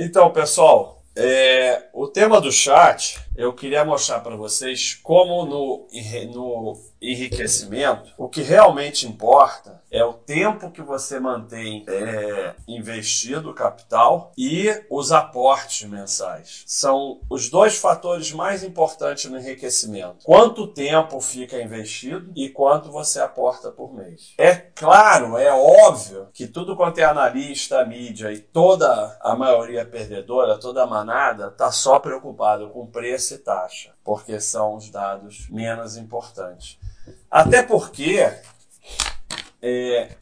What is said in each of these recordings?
Então, pessoal, é, o tema do chat eu queria mostrar para vocês como no, no enriquecimento o que realmente importa é o tempo que você mantém é, investido capital e os aportes mensais. São os dois fatores mais importantes no enriquecimento. Quanto tempo fica investido e quanto você aporta por mês. É claro, é óbvio que tudo quanto é analista, mídia e toda a maioria perdedora, toda a manada, está só preocupado com preço e taxa, porque são os dados menos importantes. Até porque é,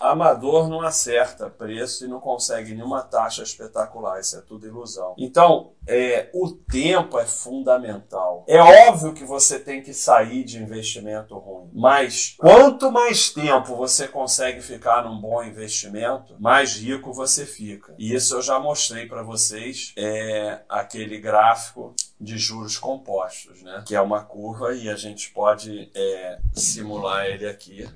amador não acerta preço e não consegue nenhuma taxa espetacular. Isso é tudo ilusão. Então, é, o tempo é fundamental. É óbvio que você tem que sair de investimento ruim, mas quanto mais tempo você consegue ficar num bom investimento, mais rico você fica. E isso eu já mostrei para vocês, é, aquele gráfico de juros compostos, né? Que é uma curva e a gente pode é, simular ele aqui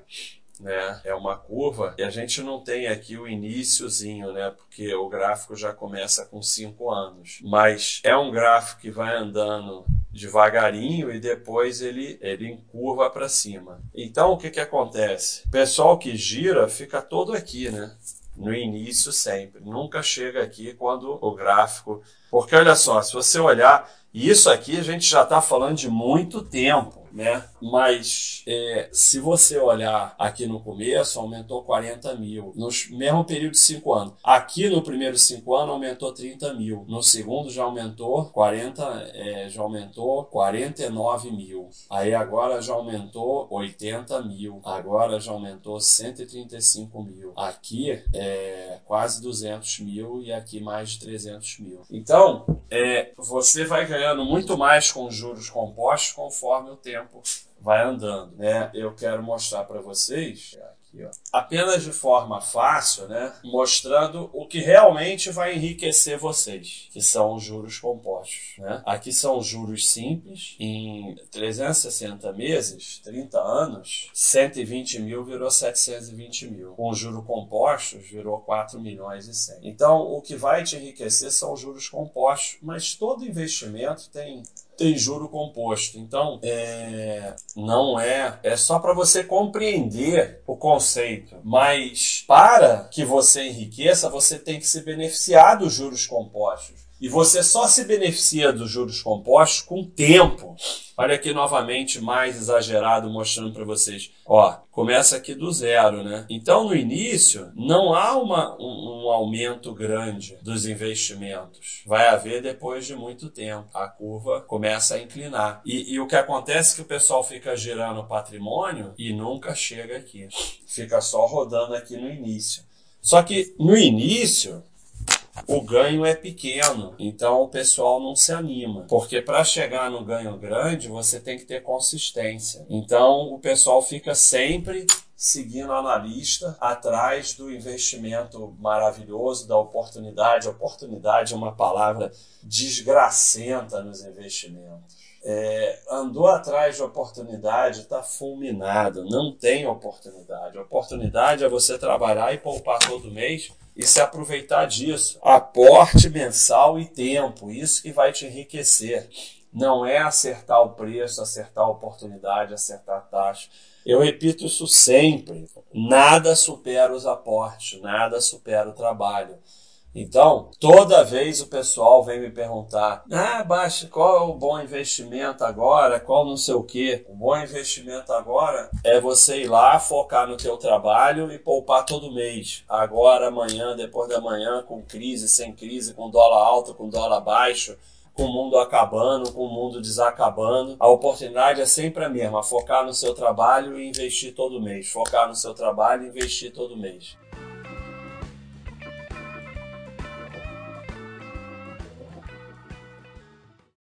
né? É uma curva e a gente não tem aqui o iníciozinho, né? Porque o gráfico já começa com 5 anos. Mas é um gráfico que vai andando devagarinho e depois ele, ele encurva para cima. Então o que, que acontece? O pessoal que gira fica todo aqui, né? No início sempre. Nunca chega aqui quando o gráfico. Porque olha só, se você olhar, isso aqui a gente já está falando de muito tempo né? Mas é, se você olhar aqui no começo, aumentou 40 mil. No mesmo período de 5 anos. Aqui no primeiro 5 anos aumentou 30 mil. No segundo já aumentou 40, é, já aumentou 49 mil. Aí agora já aumentou 80 mil. Agora já aumentou 135 mil. Aqui é quase 200 mil e aqui mais de 300 mil. Então, é, você vai ganhando muito mais com juros compostos conforme o tempo tempo vai andando, né? Eu quero mostrar para vocês aqui, ó, apenas de forma fácil, né? Mostrando o que realmente vai enriquecer vocês, que são os juros compostos, né? Aqui são os juros simples em 360 meses, 30 anos, 120 mil virou 720 mil. Com juros compostos virou 4 milhões e 100. Então, o que vai te enriquecer são os juros compostos, mas todo investimento tem tem juro composto. Então, é, não é. É só para você compreender o conceito. Mas para que você enriqueça, você tem que se beneficiar dos juros compostos. E você só se beneficia dos juros compostos com tempo. Olha aqui novamente, mais exagerado, mostrando para vocês. Ó, começa aqui do zero, né? Então, no início, não há uma, um, um aumento grande dos investimentos. Vai haver depois de muito tempo. A curva começa a inclinar. E, e o que acontece é que o pessoal fica girando o patrimônio e nunca chega aqui. Fica só rodando aqui no início. Só que no início, o ganho é pequeno, então o pessoal não se anima, porque para chegar no ganho grande você tem que ter consistência. Então o pessoal fica sempre seguindo o analista atrás do investimento maravilhoso, da oportunidade. Oportunidade é uma palavra desgracenta nos investimentos. É, andou atrás de oportunidade, está fulminado, não tem oportunidade. Oportunidade é você trabalhar e poupar todo mês e se aproveitar disso. Aporte mensal e tempo, isso que vai te enriquecer. Não é acertar o preço, acertar a oportunidade, acertar a taxa. Eu repito isso sempre. Nada supera os aportes, nada supera o trabalho. Então, toda vez o pessoal vem me perguntar: ah, Baixa, qual é o bom investimento agora? Qual não sei o quê? O bom investimento agora é você ir lá, focar no teu trabalho e poupar todo mês. Agora, amanhã, depois da manhã, com crise, sem crise, com dólar alto, com dólar baixo com o mundo acabando, com o mundo desacabando. A oportunidade é sempre a mesma: focar no seu trabalho e investir todo mês. Focar no seu trabalho e investir todo mês.